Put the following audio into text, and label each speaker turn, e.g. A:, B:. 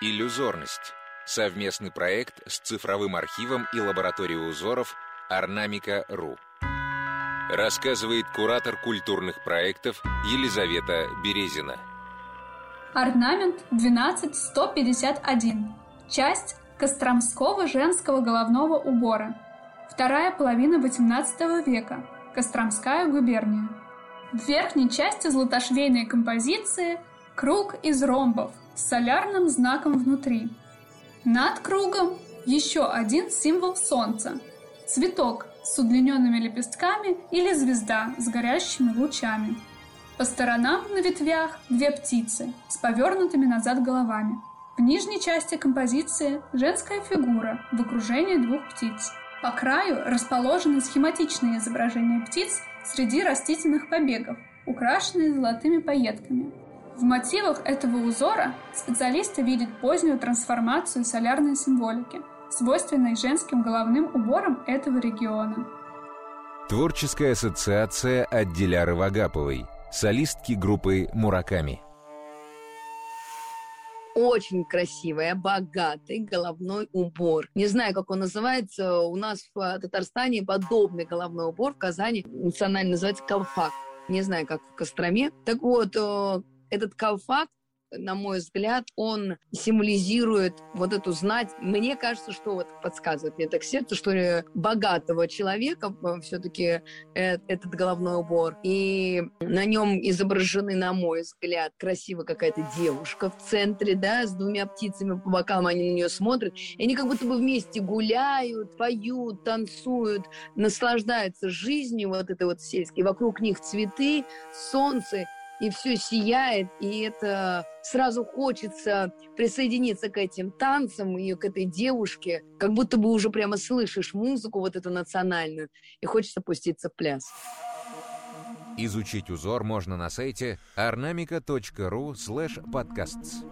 A: Иллюзорность. Совместный проект с цифровым архивом и лабораторией узоров Орнамика.ру. Рассказывает куратор культурных проектов Елизавета Березина.
B: Орнамент 12151. Часть Костромского женского головного убора. Вторая половина XVIII века. Костромская губерния. В верхней части златошвейной композиции круг из ромбов с солярным знаком внутри. Над кругом еще один символ солнца – цветок с удлиненными лепестками или звезда с горящими лучами. По сторонам на ветвях две птицы с повернутыми назад головами – в нижней части композиции женская фигура в окружении двух птиц. По краю расположены схематичные изображения птиц среди растительных побегов, украшенные золотыми пайетками. В мотивах этого узора специалисты видят позднюю трансформацию солярной символики, свойственной женским головным уборам этого региона.
A: Творческая ассоциация от Диляры Вагаповой, солистки группы «Мураками»
C: очень красивый, богатый головной убор. Не знаю, как он называется. У нас в Татарстане подобный головной убор в Казани национально называется колфак. Не знаю, как в Костроме. Так вот, э, этот колфак на мой взгляд, он символизирует вот эту знать. Мне кажется, что вот подсказывает мне так сердце, что богатого человека э, все-таки э, этот головной убор. И на нем изображены, на мой взгляд, красиво какая-то девушка в центре, да, с двумя птицами по бокам, они на нее смотрят. И они как будто бы вместе гуляют, поют, танцуют, наслаждаются жизнью вот этой вот сельской. Вокруг них цветы, солнце, и все сияет, и это сразу хочется присоединиться к этим танцам и к этой девушке, как будто бы уже прямо слышишь музыку вот эту национальную, и хочется пуститься в пляс.
A: Изучить узор можно на сайте ornamica.ru slash podcasts.